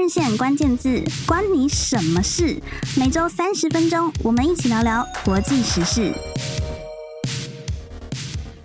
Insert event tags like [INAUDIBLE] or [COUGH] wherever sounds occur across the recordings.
日线关键字，关你什么事？每周三十分钟，我们一起聊聊国际时事。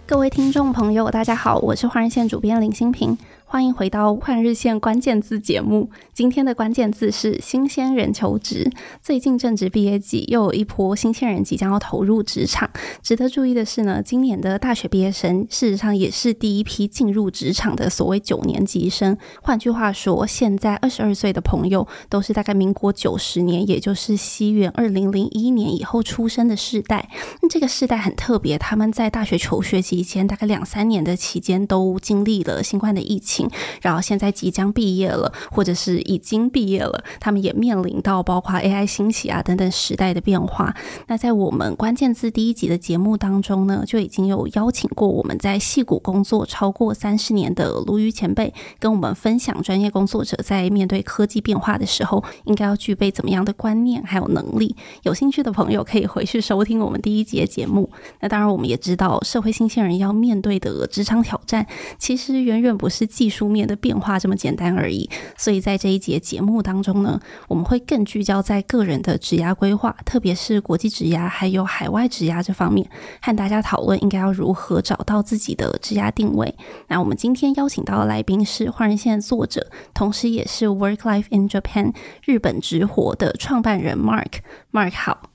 各位听众朋友，大家好，我是华人线主编林新平。欢迎回到换日线关键字节目。今天的关键字是新鲜人求职。最近正值毕业季，又有一波新鲜人即将要投入职场。值得注意的是呢，今年的大学毕业生事实上也是第一批进入职场的所谓九年级生。换句话说，现在二十二岁的朋友都是大概民国九十年，也就是西元二零零一年以后出生的世代。那这个世代很特别，他们在大学求学期间，大概两三年的期间都经历了新冠的疫情。然后现在即将毕业了，或者是已经毕业了，他们也面临到包括 AI 兴起啊等等时代的变化。那在我们关键字第一集的节目当中呢，就已经有邀请过我们在戏谷工作超过三十年的鲈鱼前辈，跟我们分享专业工作者在面对科技变化的时候，应该要具备怎么样的观念还有能力。有兴趣的朋友可以回去收听我们第一集的节目。那当然，我们也知道社会新鲜人要面对的职场挑战，其实远远不是技术面的变化这么简单而已，所以在这一节节目当中呢，我们会更聚焦在个人的职涯规划，特别是国际职涯还有海外职涯这方面，和大家讨论应该要如何找到自己的职涯定位。那我们今天邀请到的来宾是换人线作者，同时也是 Work Life in Japan 日本直活的创办人 Mark。Mark 好，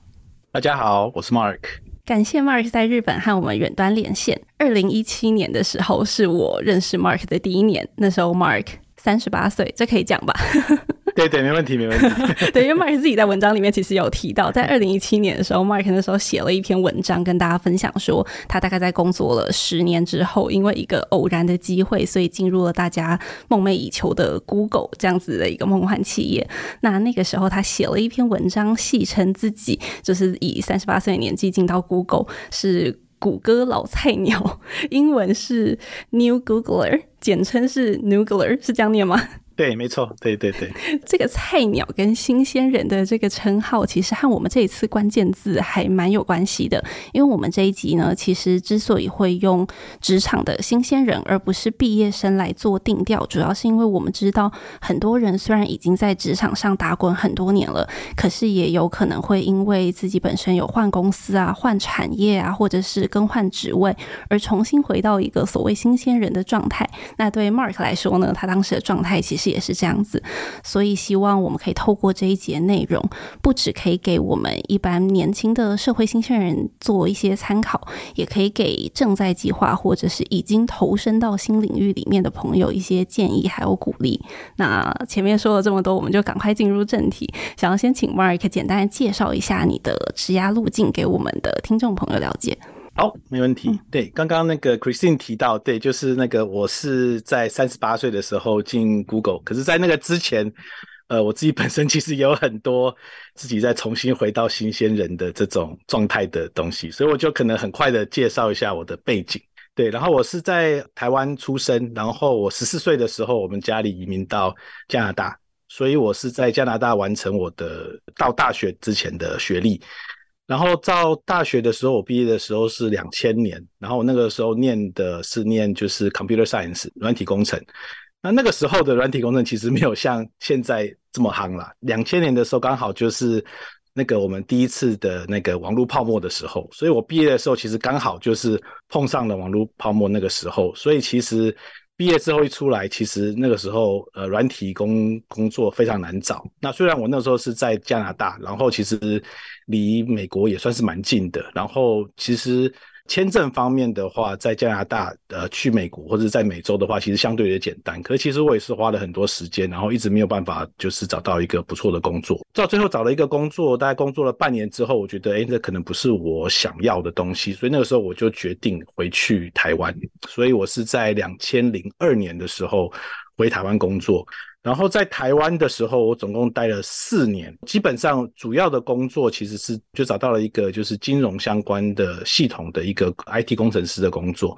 大家好，我是 Mark。感谢 Mark 在日本和我们远端连线。二零一七年的时候是我认识 Mark 的第一年，那时候 Mark 三十八岁，这可以讲吧？[LAUGHS] 对对，没问题，没问题。[LAUGHS] 对，因为 Mark 自己在文章里面其实有提到，在二零一七年的时候，Mark 那时候写了一篇文章，跟大家分享说，他大概在工作了十年之后，因为一个偶然的机会，所以进入了大家梦寐以求的 Google 这样子的一个梦幻企业。那那个时候，他写了一篇文章，戏称自己就是以三十八岁的年纪进到 Google 是谷歌老菜鸟，英文是 New Googler，简称是 Noogler，是这样念吗？对，没错，对对对，[LAUGHS] 这个菜鸟跟新鲜人的这个称号，其实和我们这一次关键字还蛮有关系的。因为我们这一集呢，其实之所以会用职场的新鲜人，而不是毕业生来做定调，主要是因为我们知道，很多人虽然已经在职场上打滚很多年了，可是也有可能会因为自己本身有换公司啊、换产业啊，或者是更换职位，而重新回到一个所谓新鲜人的状态。那对 Mark 来说呢，他当时的状态其实。也是这样子，所以希望我们可以透过这一节内容，不只可以给我们一般年轻的社会新鲜人做一些参考，也可以给正在计划或者是已经投身到新领域里面的朋友一些建议还有鼓励。那前面说了这么多，我们就赶快进入正题，想要先请 Mark 简单介绍一下你的职涯路径，给我们的听众朋友了解。好，没问题。对，刚刚那个 Christine 提到，对，就是那个我是在三十八岁的时候进 Google，可是，在那个之前，呃，我自己本身其实也有很多自己在重新回到新鲜人的这种状态的东西，所以我就可能很快的介绍一下我的背景。对，然后我是在台湾出生，然后我十四岁的时候，我们家里移民到加拿大，所以我是在加拿大完成我的到大学之前的学历。然后到大学的时候，我毕业的时候是两千年，然后那个时候念的是念就是 computer science 软体工程。那那个时候的软体工程其实没有像现在这么夯啦。两千年的时候刚好就是那个我们第一次的那个网络泡沫的时候，所以我毕业的时候其实刚好就是碰上了网络泡沫那个时候，所以其实。毕业之后一出来，其实那个时候，呃，软体工工作非常难找。那虽然我那时候是在加拿大，然后其实离美国也算是蛮近的，然后其实。签证方面的话，在加拿大呃去美国或者在美洲的话，其实相对也简单。可是其实我也是花了很多时间，然后一直没有办法就是找到一个不错的工作。到最后找了一个工作，大概工作了半年之后，我觉得诶，这可能不是我想要的东西，所以那个时候我就决定回去台湾。所以我是在两千零二年的时候回台湾工作。然后在台湾的时候，我总共待了四年，基本上主要的工作其实是就找到了一个就是金融相关的系统的一个 IT 工程师的工作。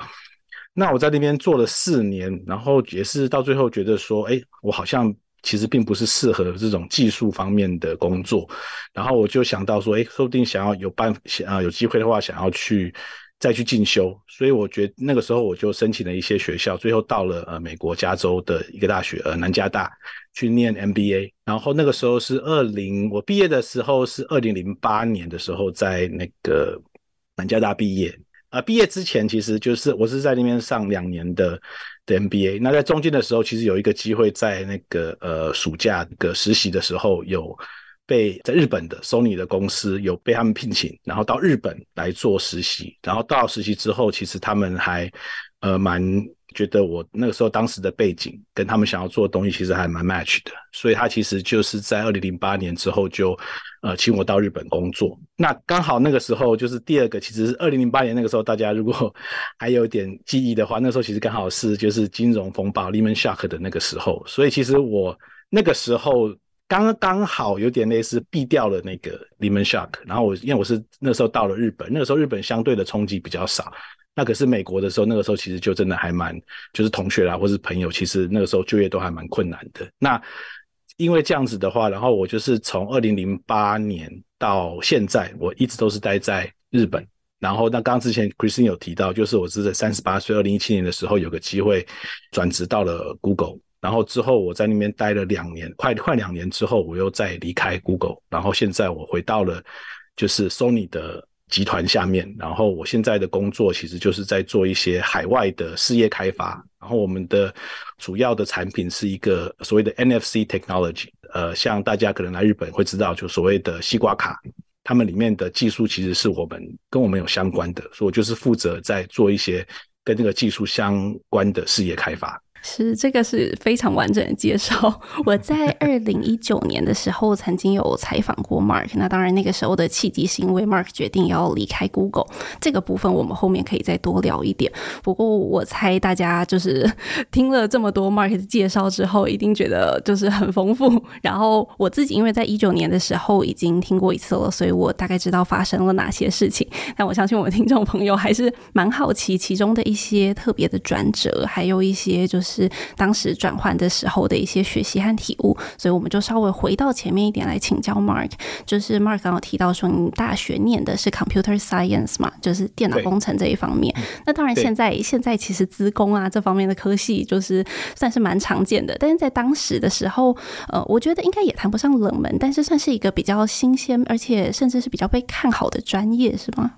那我在那边做了四年，然后也是到最后觉得说，哎，我好像其实并不是适合这种技术方面的工作。然后我就想到说，哎，说不定想要有办，想要有机会的话，想要去再去进修，所以我觉得那个时候我就申请了一些学校，最后到了呃美国加州的一个大学呃南加大去念 MBA，然后那个时候是二零我毕业的时候是二零零八年的时候在那个南加大毕业，呃毕业之前其实就是我是在那边上两年的的 MBA，那在中间的时候其实有一个机会在那个呃暑假的实习的时候有。被在日本的 Sony 的公司有被他们聘请，然后到日本来做实习，然后到实习之后，其实他们还呃蛮觉得我那个时候当时的背景跟他们想要做的东西其实还蛮 match 的，所以他其实就是在二零零八年之后就呃请我到日本工作。那刚好那个时候就是第二个，其实是二零零八年那个时候，大家如果还有点记忆的话，那时候其实刚好是就是金融风暴 Lehman Shock 的那个时候，所以其实我那个时候。刚刚好有点类似避掉了那个 Lehman Shock，然后我因为我是那时候到了日本，那个时候日本相对的冲击比较少，那可是美国的时候，那个时候其实就真的还蛮，就是同学啦或是朋友，其实那个时候就业都还蛮困难的。那因为这样子的话，然后我就是从二零零八年到现在，我一直都是待在日本。然后那刚之前 Christine 有提到，就是我是在三十八岁，二零一七年的时候有个机会转职到了 Google。然后之后我在那边待了两年，快快两年之后，我又再离开 Google，然后现在我回到了就是 Sony 的集团下面，然后我现在的工作其实就是在做一些海外的事业开发，然后我们的主要的产品是一个所谓的 NFC Technology，呃，像大家可能来日本会知道，就所谓的西瓜卡，他们里面的技术其实是我们跟我们有相关的，所以我就是负责在做一些跟这个技术相关的事业开发。是，这个是非常完整的介绍。我在 [LAUGHS] 二零一九年的时候曾经有采访过 Mark，那当然那个时候的契机是因为 Mark 决定要离开 Google，这个部分我们后面可以再多聊一点。不过我猜大家就是 [LAUGHS] 听了这么多 Mark 的介绍之后，一定觉得就是很丰富。然后我自己因为在一九年的时候已经听过一次了，所以我大概知道发生了哪些事情。但我相信我们听众朋友还是蛮好奇其中的一些特别的转折，还有一些就是。是当时转换的时候的一些学习和体悟，所以我们就稍微回到前面一点来请教 Mark。就是 Mark 刚刚提到说，你大学念的是 Computer Science 嘛，就是电脑工程这一方面。那当然，现在现在其实资工啊这方面的科系就是算是蛮常见的，但是在当时的时候，呃，我觉得应该也谈不上冷门，但是算是一个比较新鲜，而且甚至是比较被看好的专业，是吗？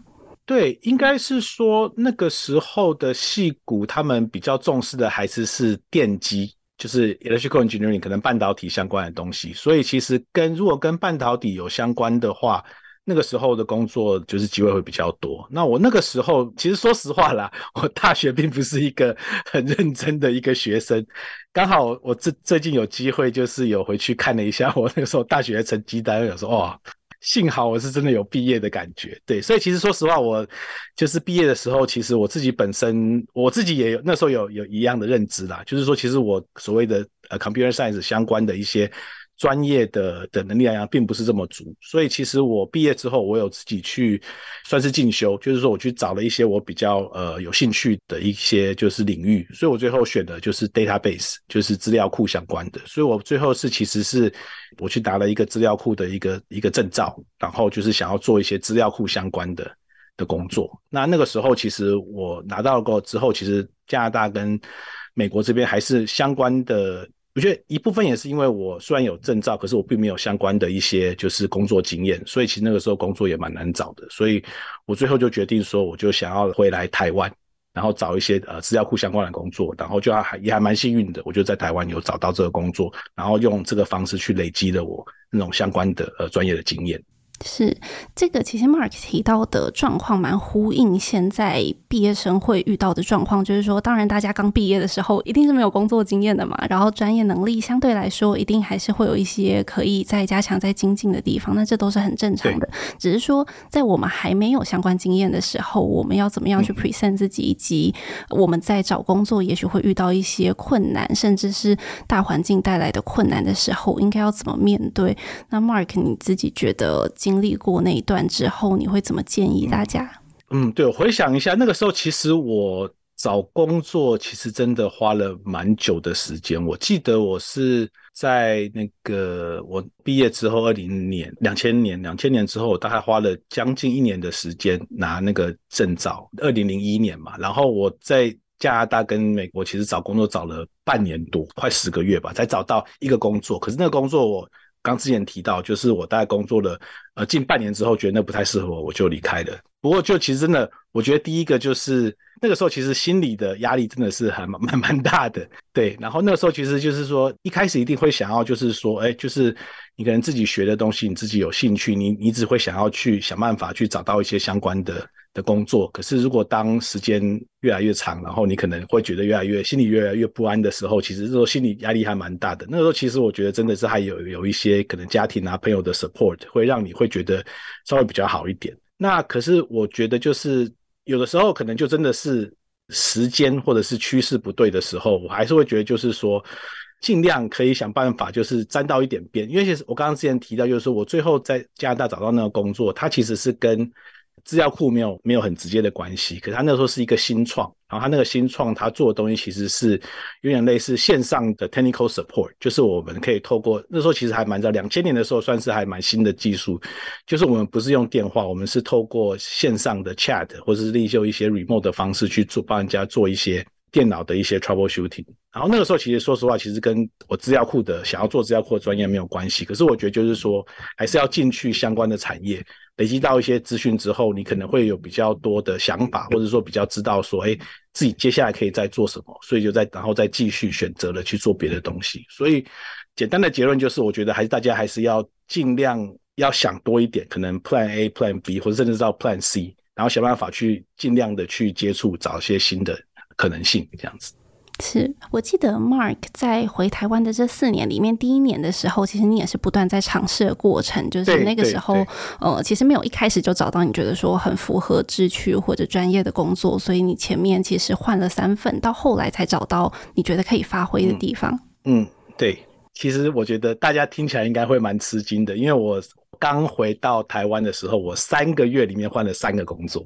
对，应该是说那个时候的戏骨，他们比较重视的还是是电机，就是 electrical engineering，可能半导体相关的东西。所以其实跟如果跟半导体有相关的话，那个时候的工作就是机会会比较多。那我那个时候其实说实话啦，我大学并不是一个 [LAUGHS] 很认真的一个学生。刚好我最最近有机会，就是有回去看了一下我那个时候大学的成绩单，有说哦。幸好我是真的有毕业的感觉，对，所以其实说实话，我就是毕业的时候，其实我自己本身我自己也有那时候有有一样的认知啦，就是说，其实我所谓的呃 computer science 相关的一些。专业的的能力来讲，并不是这么足，所以其实我毕业之后，我有自己去算是进修，就是说我去找了一些我比较呃有兴趣的一些就是领域，所以我最后选的就是 database，就是资料库相关的，所以我最后是其实是我去拿了一个资料库的一个一个证照，然后就是想要做一些资料库相关的的工作。那那个时候其实我拿到过之后，其实加拿大跟美国这边还是相关的。我觉得一部分也是因为我虽然有证照，可是我并没有相关的一些就是工作经验，所以其实那个时候工作也蛮难找的。所以我最后就决定说，我就想要回来台湾，然后找一些呃资料库相关的工作，然后就还也还蛮幸运的，我就在台湾有找到这个工作，然后用这个方式去累积了我那种相关的呃专业的经验。是这个，其实 Mark 提到的状况蛮呼应现在毕业生会遇到的状况，就是说，当然大家刚毕业的时候一定是没有工作经验的嘛，然后专业能力相对来说一定还是会有一些可以再加强、再精进的地方，那这都是很正常的。只是说，在我们还没有相关经验的时候，我们要怎么样去 present 自己，以及我们在找工作也许会遇到一些困难，甚至是大环境带来的困难的时候，应该要怎么面对？那 Mark 你自己觉得？经历过那一段之后，你会怎么建议大家？嗯，对，回想一下，那个时候其实我找工作其实真的花了蛮久的时间。我记得我是在那个我毕业之后，二零年、两千年、两千年之后，我大概花了将近一年的时间拿那个证照。二零零一年嘛，然后我在加拿大跟美国其实找工作找了半年多，快十个月吧，才找到一个工作。可是那个工作我。刚之前提到，就是我大概工作了呃近半年之后，觉得那不太适合我，我就离开了。不过就其实真的，我觉得第一个就是那个时候，其实心理的压力真的是还蛮蛮 [LAUGHS] 蛮大的。对，然后那个时候其实就是说，一开始一定会想要就是说，哎，就是你可能自己学的东西，你自己有兴趣，你你只会想要去想办法去找到一些相关的。的工作，可是如果当时间越来越长，然后你可能会觉得越来越心里越来越不安的时候，其实这时候心理压力还蛮大的。那个时候其实我觉得真的是还有有一些可能家庭啊朋友的 support 会让你会觉得稍微比较好一点。那可是我觉得就是有的时候可能就真的是时间或者是趋势不对的时候，我还是会觉得就是说尽量可以想办法就是沾到一点边，因为其实我刚刚之前提到就是说我最后在加拿大找到那个工作，它其实是跟资料库没有没有很直接的关系，可是他那时候是一个新创，然后他那个新创他做的东西其实是有点类似线上的 technical support，就是我们可以透过那时候其实还蛮早，两千年的时候算是还蛮新的技术，就是我们不是用电话，我们是透过线上的 chat 或者是利用一些 remote 的方式去做帮人家做一些电脑的一些 troubleshooting。然后那个时候其实说实话，其实跟我资料库的想要做资料库的专业没有关系，可是我觉得就是说还是要进去相关的产业。累积到一些资讯之后，你可能会有比较多的想法，或者说比较知道说，哎，自己接下来可以再做什么，所以就再然后再继续选择了去做别的东西。所以简单的结论就是，我觉得还是大家还是要尽量要想多一点，可能 Plan A、Plan B，或者甚至到 Plan C，然后想办法去尽量的去接触，找一些新的可能性，这样子。是我记得 Mark 在回台湾的这四年里面，第一年的时候，其实你也是不断在尝试的过程。就是那个时候，呃，其实没有一开始就找到你觉得说很符合志趣或者专业的工作，所以你前面其实换了三份，到后来才找到你觉得可以发挥的地方。嗯。嗯，对。其实我觉得大家听起来应该会蛮吃惊的，因为我刚回到台湾的时候，我三个月里面换了三个工作。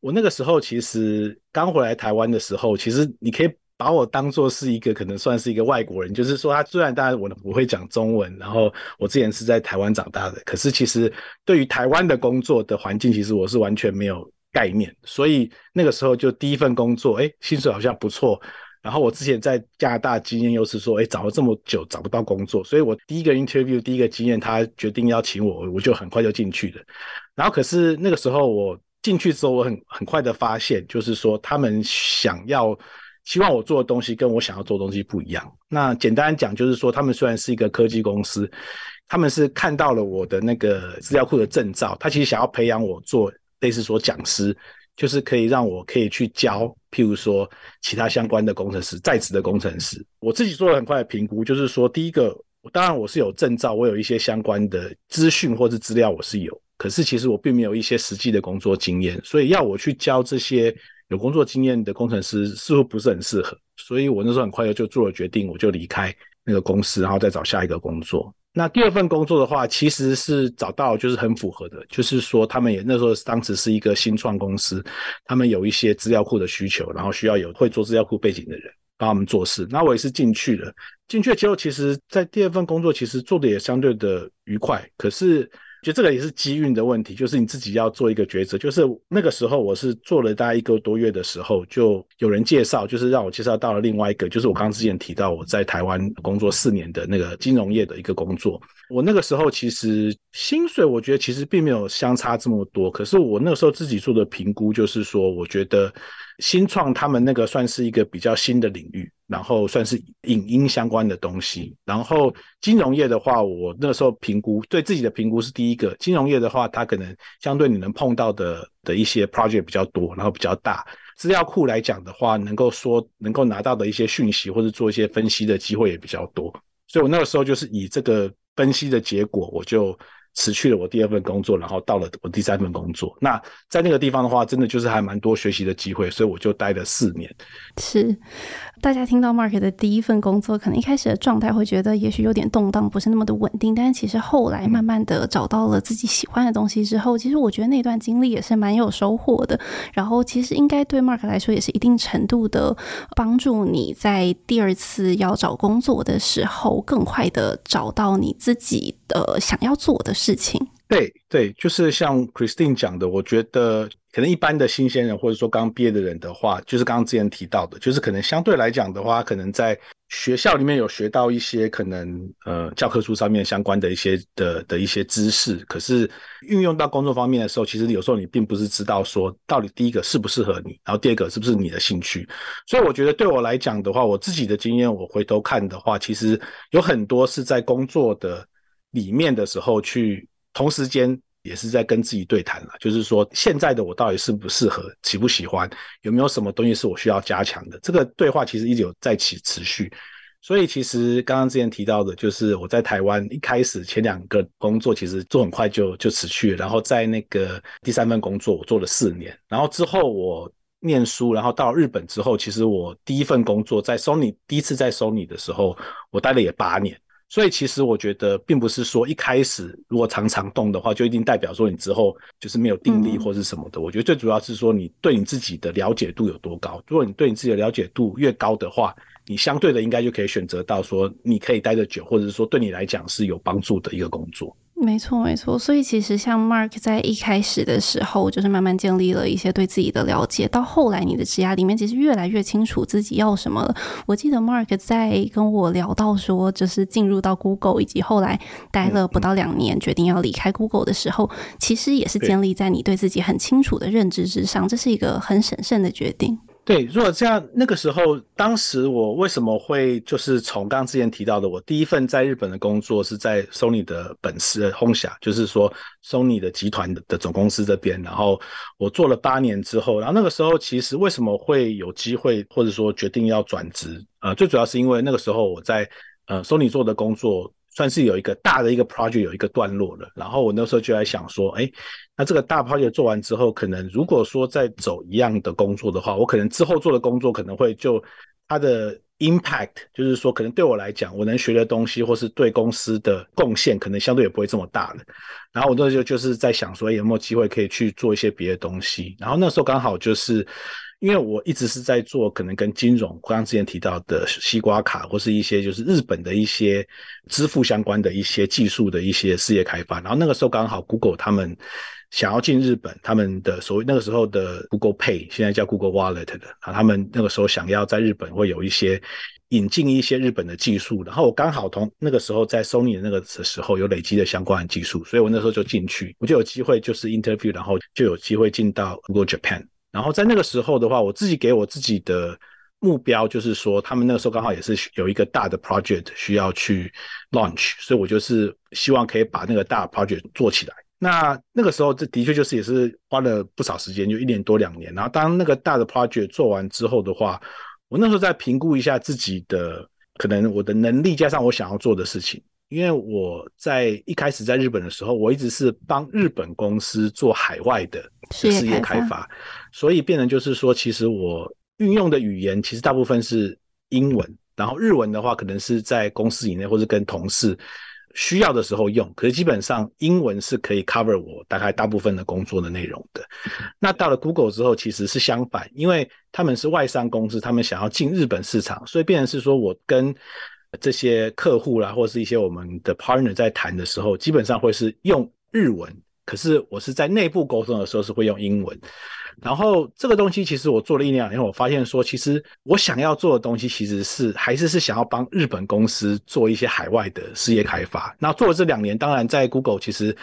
我那个时候其实刚回来台湾的时候，其实你可以。把我当做是一个可能算是一个外国人，就是说他虽然当然我不会讲中文，然后我之前是在台湾长大的，可是其实对于台湾的工作的环境，其实我是完全没有概念。所以那个时候就第一份工作，哎，薪水好像不错。然后我之前在加拿大经验又是说，哎，找了这么久找不到工作，所以我第一个 interview 第一个经验，他决定要请我，我就很快就进去了。然后可是那个时候我进去之后，我很很快的发现，就是说他们想要。希望我做的东西跟我想要做的东西不一样。那简单讲就是说，他们虽然是一个科技公司，他们是看到了我的那个资料库的证照，他其实想要培养我做类似说讲师，就是可以让我可以去教，譬如说其他相关的工程师，在职的工程师。我自己做了很快的评估，就是说，第一个，当然我是有证照，我有一些相关的资讯或者资料我是有，可是其实我并没有一些实际的工作经验，所以要我去教这些。有工作经验的工程师似乎不是很适合，所以我那时候很快就做了决定，我就离开那个公司，然后再找下一个工作。那第二份工作的话，其实是找到就是很符合的，就是说他们也那时候当时是一个新创公司，他们有一些资料库的需求，然后需要有会做资料库背景的人帮他们做事。那我也是进去了，进去之后，其实在第二份工作其实做的也相对的愉快，可是。就这个也是机运的问题，就是你自己要做一个抉择。就是那个时候，我是做了大概一个多月的时候，就有人介绍，就是让我介绍到了另外一个，就是我刚刚之前提到我在台湾工作四年的那个金融业的一个工作。我那个时候其实薪水，我觉得其实并没有相差这么多。可是我那个时候自己做的评估，就是说，我觉得新创他们那个算是一个比较新的领域。然后算是影音相关的东西，然后金融业的话，我那时候评估对自己的评估是第一个，金融业的话，它可能相对你能碰到的的一些 project 比较多，然后比较大。资料库来讲的话，能够说能够拿到的一些讯息或者做一些分析的机会也比较多。所以我那个时候就是以这个分析的结果，我就辞去了我第二份工作，然后到了我第三份工作。那在那个地方的话，真的就是还蛮多学习的机会，所以我就待了四年。是。大家听到 Mark 的第一份工作，可能一开始的状态会觉得也许有点动荡，不是那么的稳定。但是其实后来慢慢的找到了自己喜欢的东西之后，其实我觉得那段经历也是蛮有收获的。然后其实应该对 Mark 来说也是一定程度的帮助你在第二次要找工作的时候，更快的找到你自己的想要做的事事情。对对，就是像 Christine 讲的，我觉得可能一般的新鲜人或者说刚毕业的人的话，就是刚刚之前提到的，就是可能相对来讲的话，可能在学校里面有学到一些可能呃教科书上面相关的一些的的一些知识，可是运用到工作方面的时候，其实有时候你并不是知道说到底第一个适不适合你，然后第二个是不是你的兴趣。所以我觉得对我来讲的话，我自己的经验，我回头看的话，其实有很多是在工作的里面的时候去。同时间也是在跟自己对谈了，就是说现在的我到底适不适合，喜不喜欢，有没有什么东西是我需要加强的？这个对话其实一直有在起持续。所以其实刚刚之前提到的，就是我在台湾一开始前两个工作其实做很快就就辞去了，然后在那个第三份工作我做了四年，然后之后我念书，然后到日本之后，其实我第一份工作在 Sony 第一次在 Sony 的时候，我待了也八年。所以其实我觉得，并不是说一开始如果常常动的话，就一定代表说你之后就是没有定力或是什么的。我觉得最主要是说你对你自己的了解度有多高。如果你对你自己的了解度越高的话，你相对的应该就可以选择到说你可以待得久，或者是说对你来讲是有帮助的一个工作。没错，没错。所以其实像 Mark 在一开始的时候，就是慢慢建立了一些对自己的了解，到后来你的职涯里面，其实越来越清楚自己要什么了。我记得 Mark 在跟我聊到说，就是进入到 Google，以及后来待了不到两年，决定要离开 Google 的时候，其实也是建立在你对自己很清楚的认知之上，这是一个很审慎的决定。对，如果这样，那个时候，当时我为什么会就是从刚刚之前提到的，我第一份在日本的工作是在 Sony 的本司 Honsa，就是说 Sony 的集团的的总公司这边，然后我做了八年之后，然后那个时候其实为什么会有机会或者说决定要转职？呃，最主要是因为那个时候我在呃 Sony 做的工作。算是有一个大的一个 project 有一个段落了，然后我那时候就在想说，哎，那这个大 project 做完之后，可能如果说再走一样的工作的话，我可能之后做的工作可能会就它的 impact，就是说可能对我来讲，我能学的东西或是对公司的贡献，可能相对也不会这么大了。然后我那时候就是在想说，有没有机会可以去做一些别的东西？然后那时候刚好就是。因为我一直是在做可能跟金融，刚刚之前提到的西瓜卡，或是一些就是日本的一些支付相关的一些技术的一些事业开发，然后那个时候刚好 Google 他们想要进日本，他们的所谓那个时候的 Google Pay，现在叫 Google Wallet 的，啊，他们那个时候想要在日本会有一些引进一些日本的技术，然后我刚好同那个时候在 Sony 的那个时候有累积的相关的技术，所以我那时候就进去，我就有机会就是 interview，然后就有机会进到 Google Japan。然后在那个时候的话，我自己给我自己的目标就是说，他们那个时候刚好也是有一个大的 project 需要去 launch，所以我就是希望可以把那个大 project 做起来。那那个时候这的确就是也是花了不少时间，就一年多两年。然后当那个大的 project 做完之后的话，我那时候再评估一下自己的可能我的能力加上我想要做的事情。因为我在一开始在日本的时候，我一直是帮日本公司做海外的事业开发，所以变成就是说，其实我运用的语言其实大部分是英文，然后日文的话可能是在公司以内或者跟同事需要的时候用，可是基本上英文是可以 cover 我大概大部分的工作的内容的。那到了 Google 之后，其实是相反，因为他们是外商公司，他们想要进日本市场，所以变成是说我跟这些客户啦，或是一些我们的 partner 在谈的时候，基本上会是用日文。可是我是在内部沟通的时候是会用英文。然后这个东西其实我做了一年两年，我发现说，其实我想要做的东西其实是还是是想要帮日本公司做一些海外的事业开发。那做了这两年，当然在 Google 其实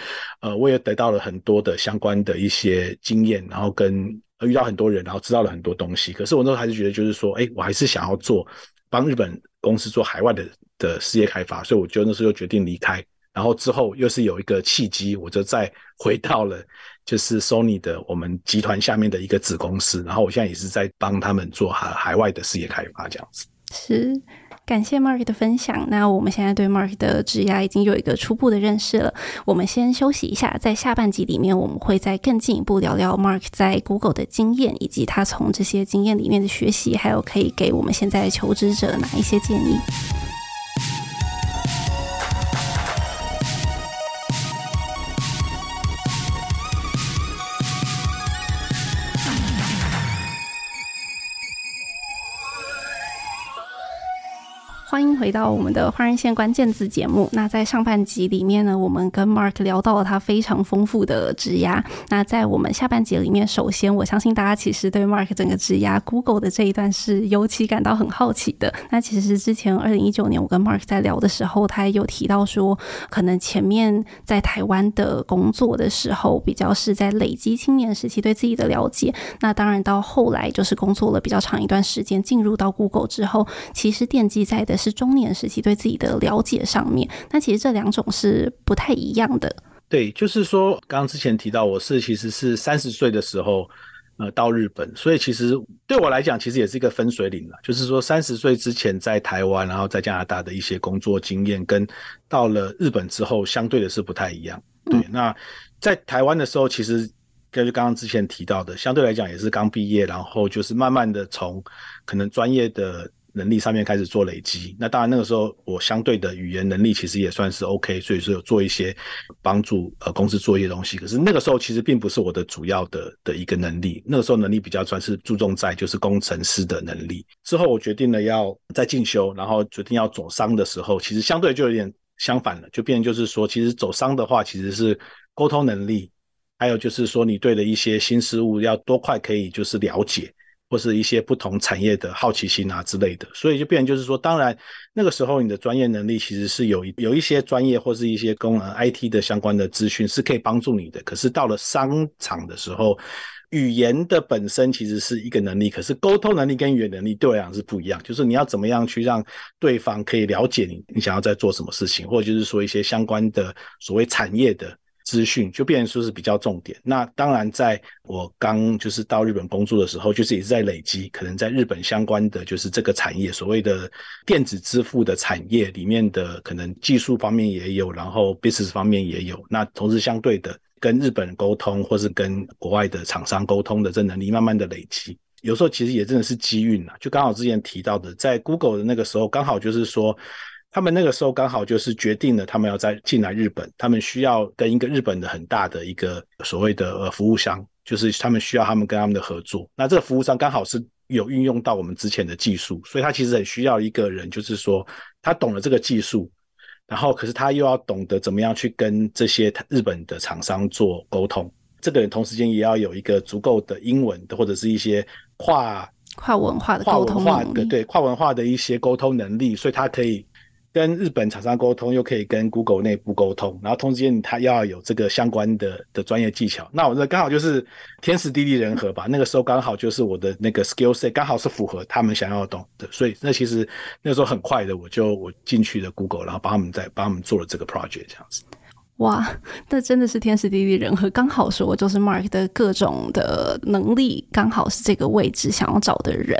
呃我也得到了很多的相关的一些经验，然后跟遇到很多人，然后知道了很多东西。可是我那时候还是觉得就是说，哎，我还是想要做帮日本。公司做海外的的事业开发，所以我就那时候决定离开。然后之后又是有一个契机，我就再回到了就是 Sony 的我们集团下面的一个子公司。然后我现在也是在帮他们做海海外的事业开发这样子。是。感谢 Mark 的分享。那我们现在对 Mark 的职涯已经有一个初步的认识了。我们先休息一下，在下半集里面，我们会再更进一步聊聊 Mark 在 Google 的经验，以及他从这些经验里面的学习，还有可以给我们现在求职者哪一些建议。欢迎回到我们的换人线关键字节目。那在上半集里面呢，我们跟 Mark 聊到了他非常丰富的职涯。那在我们下半集里面，首先我相信大家其实对 Mark 整个职涯 Google 的这一段是尤其感到很好奇的。那其实之前二零一九年我跟 Mark 在聊的时候，他也有提到说，可能前面在台湾的工作的时候，比较是在累积青年时期对自己的了解。那当然到后来就是工作了比较长一段时间，进入到 Google 之后，其实奠基在的。是中年时期对自己的了解上面，那其实这两种是不太一样的。对，就是说，刚刚之前提到，我是其实是三十岁的时候，呃，到日本，所以其实对我来讲，其实也是一个分水岭了。就是说，三十岁之前在台湾，然后在加拿大的一些工作经验，跟到了日本之后，相对的是不太一样。对，嗯、那在台湾的时候，其实根据刚刚之前提到的，相对来讲也是刚毕业，然后就是慢慢的从可能专业的。能力上面开始做累积，那当然那个时候我相对的语言能力其实也算是 OK，所以说有做一些帮助呃公司做一些东西。可是那个时候其实并不是我的主要的的一个能力，那个时候能力比较算是注重在就是工程师的能力。之后我决定了要再进修，然后决定要走商的时候，其实相对就有点相反了，就变就是说，其实走商的话其实是沟通能力，还有就是说你对的一些新事物要多快可以就是了解。或是一些不同产业的好奇心啊之类的，所以就变成就是说，当然那个时候你的专业能力其实是有有一些专业或是一些功能 IT 的相关的资讯是可以帮助你的。可是到了商场的时候，语言的本身其实是一个能力，可是沟通能力跟语言能力对我来讲是不一样。就是你要怎么样去让对方可以了解你，你想要在做什么事情，或者就是说一些相关的所谓产业的。资讯就变成说是比较重点。那当然，在我刚就是到日本工作的时候，就是也是在累积，可能在日本相关的就是这个产业，所谓的电子支付的产业里面的可能技术方面也有，然后 business 方面也有。那同时相对的，跟日本沟通或是跟国外的厂商沟通的这能力，慢慢的累积，有时候其实也真的是机运啊。就刚好之前提到的，在 Google 的那个时候，刚好就是说。他们那个时候刚好就是决定了，他们要再进来日本，他们需要跟一个日本的很大的一个所谓的呃服务商，就是他们需要他们跟他们的合作。那这个服务商刚好是有运用到我们之前的技术，所以他其实很需要一个人，就是说他懂了这个技术，然后可是他又要懂得怎么样去跟这些日本的厂商做沟通。这个人同时间也要有一个足够的英文的或者是一些跨跨文化的沟通能力，对跨文化的一些沟通能力，所以他可以。跟日本厂商沟通，又可以跟 Google 内部沟通，然后同时间他要有这个相关的的专业技巧。那我这刚好就是天时地利人和吧。那个时候刚好就是我的那个 skill set 刚好是符合他们想要懂的，所以那其实那时候很快的，我就我进去了 Google，然后帮他们在帮他们做了这个 project 这样子。哇，[LAUGHS] 那真的是天时地利人和，刚好说就是 Mark 的各种的能力，刚好是这个位置想要找的人。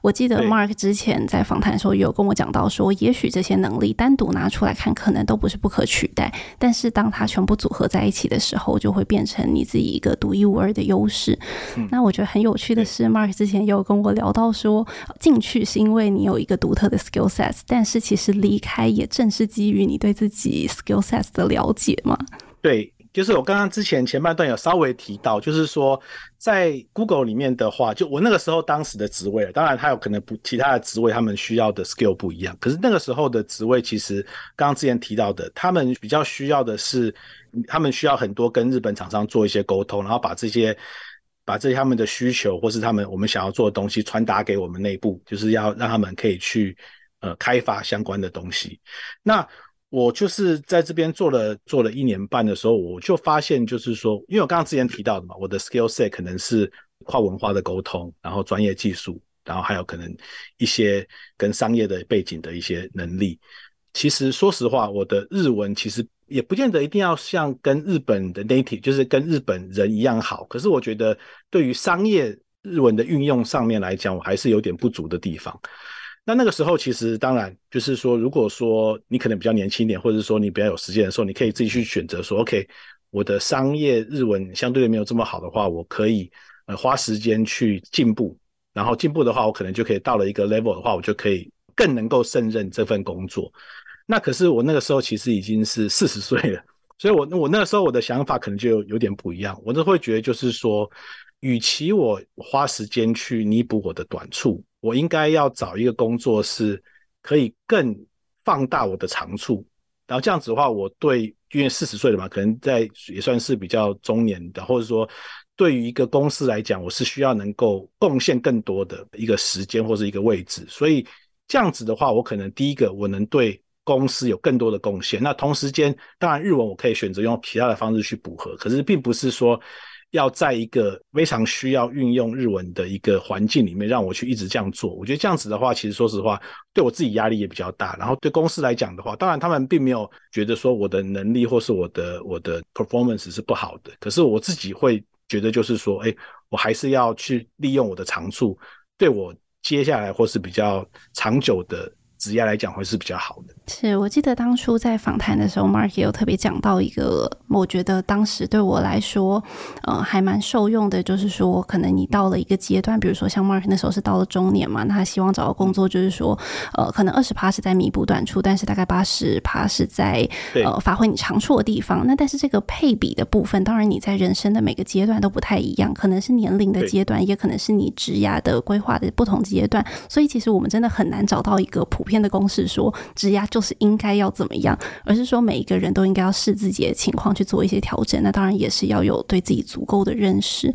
我记得 Mark 之前在访谈的时候也有跟我讲到说，也许这些能力单独拿出来看，可能都不是不可取代，但是当它全部组合在一起的时候，就会变成你自己一个独一无二的优势。嗯、那我觉得很有趣的是，Mark 之前也有跟我聊到说，进去是因为你有一个独特的 skill sets，但是其实离开也正是基于你对自己 skill sets 的了解。对，就是我刚刚之前前半段有稍微提到，就是说在 Google 里面的话，就我那个时候当时的职位，当然他有可能不其他的职位，他们需要的 skill 不一样。可是那个时候的职位，其实刚刚之前提到的，他们比较需要的是，他们需要很多跟日本厂商做一些沟通，然后把这些把这些他们的需求或是他们我们想要做的东西传达给我们内部，就是要让他们可以去呃开发相关的东西。那我就是在这边做了做了一年半的时候，我就发现，就是说，因为我刚刚之前提到的嘛，我的 skill set 可能是跨文化的沟通，然后专业技术，然后还有可能一些跟商业的背景的一些能力。其实说实话，我的日文其实也不见得一定要像跟日本的 native，就是跟日本人一样好。可是我觉得，对于商业日文的运用上面来讲，我还是有点不足的地方。那那个时候其实当然就是说，如果说你可能比较年轻一点，或者说你比较有时间的时候，你可以自己去选择说，OK，我的商业日文相对没有这么好的话，我可以呃花时间去进步，然后进步的话，我可能就可以到了一个 level 的话，我就可以更能够胜任这份工作。那可是我那个时候其实已经是四十岁了，所以我我那个时候我的想法可能就，有点不一样，我就会觉得就是说。与其我花时间去弥补我的短处，我应该要找一个工作是可以更放大我的长处。然后这样子的话，我对，因为四十岁了嘛，可能在也算是比较中年的，或者说对于一个公司来讲，我是需要能够贡献更多的一个时间或者一个位置。所以这样子的话，我可能第一个我能对公司有更多的贡献。那同时间，当然日文我可以选择用其他的方式去补合，可是并不是说。要在一个非常需要运用日文的一个环境里面，让我去一直这样做。我觉得这样子的话，其实说实话，对我自己压力也比较大。然后对公司来讲的话，当然他们并没有觉得说我的能力或是我的我的 performance 是不好的。可是我自己会觉得，就是说，哎，我还是要去利用我的长处，对我接下来或是比较长久的。职业来讲会是比较好的。是我记得当初在访谈的时候，Mark 也有特别讲到一个，我觉得当时对我来说，呃，还蛮受用的，就是说，可能你到了一个阶段，比如说像 Mark 那时候是到了中年嘛，那他希望找到工作，就是说，呃，可能二十趴是在弥补短处，但是大概八十趴是在呃发挥你长处的地方。那但是这个配比的部分，当然你在人生的每个阶段都不太一样，可能是年龄的阶段，也可能是你职涯的规划的不同阶段，所以其实我们真的很难找到一个普。片的公式说，职压就是应该要怎么样，而是说每一个人都应该要视自己的情况去做一些调整。那当然也是要有对自己足够的认识。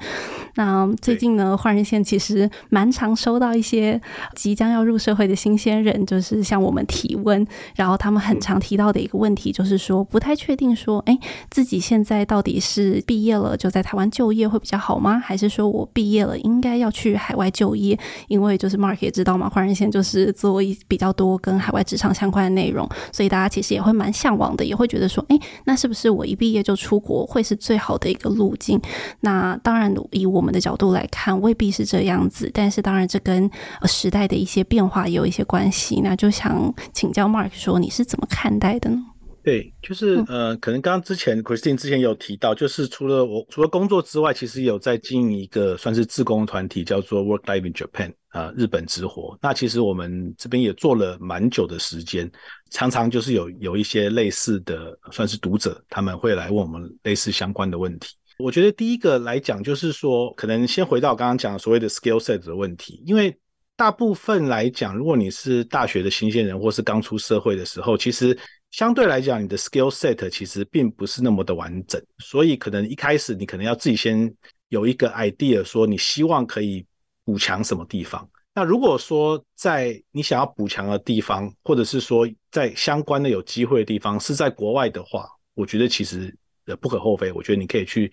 那最近呢，换人线其实蛮常收到一些即将要入社会的新鲜人，就是向我们提问，然后他们很常提到的一个问题就是说，不太确定说，哎，自己现在到底是毕业了就在台湾就业会比较好吗？还是说我毕业了应该要去海外就业？因为就是 Mark 也知道嘛，换人线就是做一比较多。多跟海外职场相关的内容，所以大家其实也会蛮向往的，也会觉得说，哎，那是不是我一毕业就出国会是最好的一个路径？那当然，以我们的角度来看，未必是这样子。但是，当然这跟时代的一些变化也有一些关系。那就想请教 Mark 说，你是怎么看待的呢？对，就是呃，可能刚刚之前 Christine 之前有提到，就是除了我除了工作之外，其实有在经营一个算是自工团体，叫做 Work Life in Japan 啊、呃，日本之活。那其实我们这边也做了蛮久的时间，常常就是有有一些类似的算是读者，他们会来问我们类似相关的问题。我觉得第一个来讲，就是说，可能先回到刚刚讲的所谓的 skill set 的问题，因为大部分来讲，如果你是大学的新鲜人，或是刚出社会的时候，其实。相对来讲，你的 skill set 其实并不是那么的完整，所以可能一开始你可能要自己先有一个 idea，说你希望可以补强什么地方。那如果说在你想要补强的地方，或者是说在相关的有机会的地方是在国外的话，我觉得其实呃不可厚非，我觉得你可以去。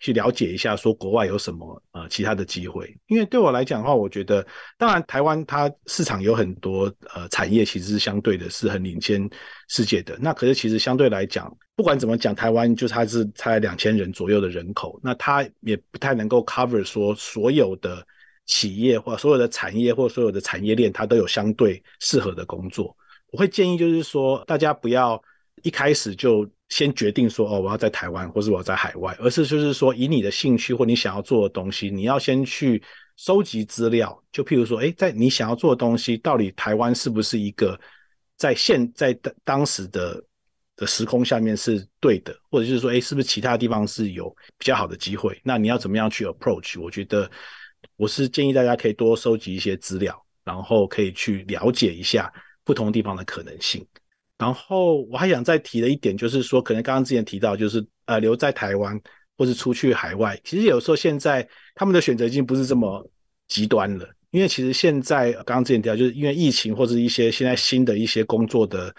去了解一下，说国外有什么呃其他的机会？因为对我来讲的话，我觉得当然台湾它市场有很多呃产业，其实是相对的是很领先世界的。那可是其实相对来讲，不管怎么讲，台湾就它是才两千人左右的人口，那它也不太能够 cover 说所有的企业或所有的产业或所有的产业链，它都有相对适合的工作。我会建议就是说，大家不要一开始就。先决定说哦，我要在台湾，或是我要在海外，而是就是说，以你的兴趣或你想要做的东西，你要先去收集资料。就譬如说，诶，在你想要做的东西，到底台湾是不是一个在现在当当时的的时空下面是对的，或者就是说，诶，是不是其他地方是有比较好的机会？那你要怎么样去 approach？我觉得我是建议大家可以多收集一些资料，然后可以去了解一下不同地方的可能性。然后我还想再提的一点就是说，可能刚刚之前提到，就是呃留在台湾或是出去海外，其实有时候现在他们的选择已经不是这么极端了，因为其实现在刚刚之前提到，就是因为疫情或者一些现在新的一些工作的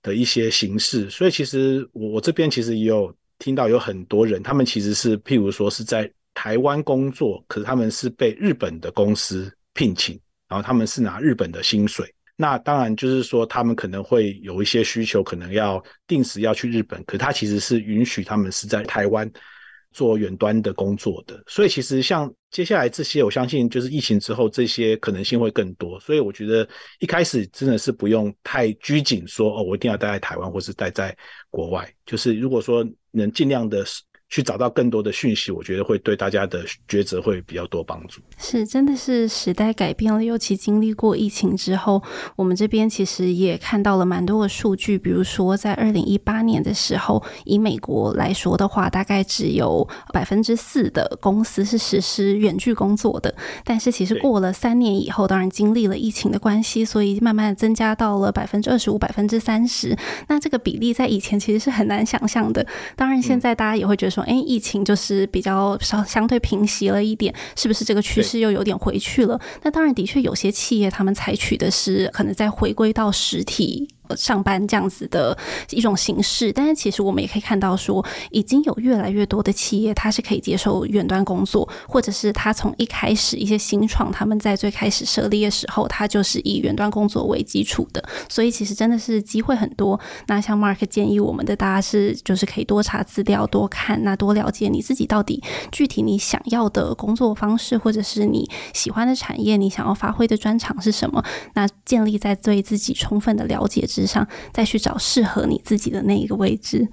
的一些形式，所以其实我我这边其实也有听到有很多人，他们其实是譬如说是在台湾工作，可是他们是被日本的公司聘请，然后他们是拿日本的薪水。那当然就是说，他们可能会有一些需求，可能要定时要去日本，可他其实是允许他们是在台湾做远端的工作的。所以其实像接下来这些，我相信就是疫情之后这些可能性会更多。所以我觉得一开始真的是不用太拘谨，说哦，我一定要待在台湾或是待在国外。就是如果说能尽量的。去找到更多的讯息，我觉得会对大家的抉择会比较多帮助。是，真的是时代改变了，尤其经历过疫情之后，我们这边其实也看到了蛮多的数据。比如说，在二零一八年的时候，以美国来说的话，大概只有百分之四的公司是实施远距工作的。但是，其实过了三年以后，当然经历了疫情的关系，所以慢慢的增加到了百分之二十五、百分之三十。那这个比例在以前其实是很难想象的。当然，现在大家也会觉得说。哎，疫情就是比较相相对平息了一点，是不是这个趋势又有点回去了？那当然，的确有些企业他们采取的是可能在回归到实体。上班这样子的一种形式，但是其实我们也可以看到，说已经有越来越多的企业，它是可以接受远端工作，或者是他从一开始一些新创，他们在最开始设立的时候，他就是以远端工作为基础的，所以其实真的是机会很多。那像 Mark 建议我们的，大家是就是可以多查资料，多看，那多了解你自己到底具体你想要的工作方式，或者是你喜欢的产业，你想要发挥的专长是什么？那建立在对自己充分的了解之上，再去找适合你自己的那一个位置。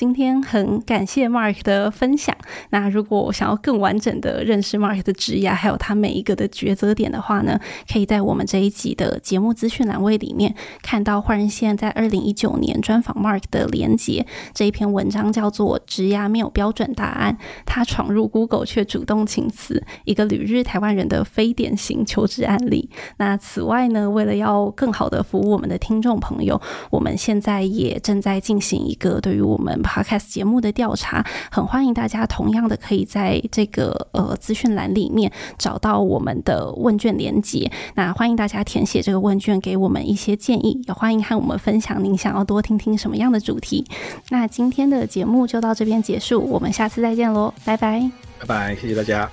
今天很感谢 Mark 的分享。那如果想要更完整的认识 Mark 的职业，还有他每一个的抉择点的话呢，可以在我们这一集的节目资讯栏位里面看到换人线在二零一九年专访 Mark 的连结。这一篇文章叫做《职涯没有标准答案》，他闯入 Google 却主动请辞，一个旅日台湾人的非典型求职案例。那此外呢，为了要更好的服务我们的听众朋友，我们现在也正在进行一个对于我们。Podcast 节目的调查，很欢迎大家同样的可以在这个呃资讯栏里面找到我们的问卷连接。那欢迎大家填写这个问卷，给我们一些建议，也欢迎和我们分享您想要多听听什么样的主题。那今天的节目就到这边结束，我们下次再见喽，拜拜，拜拜，谢谢大家。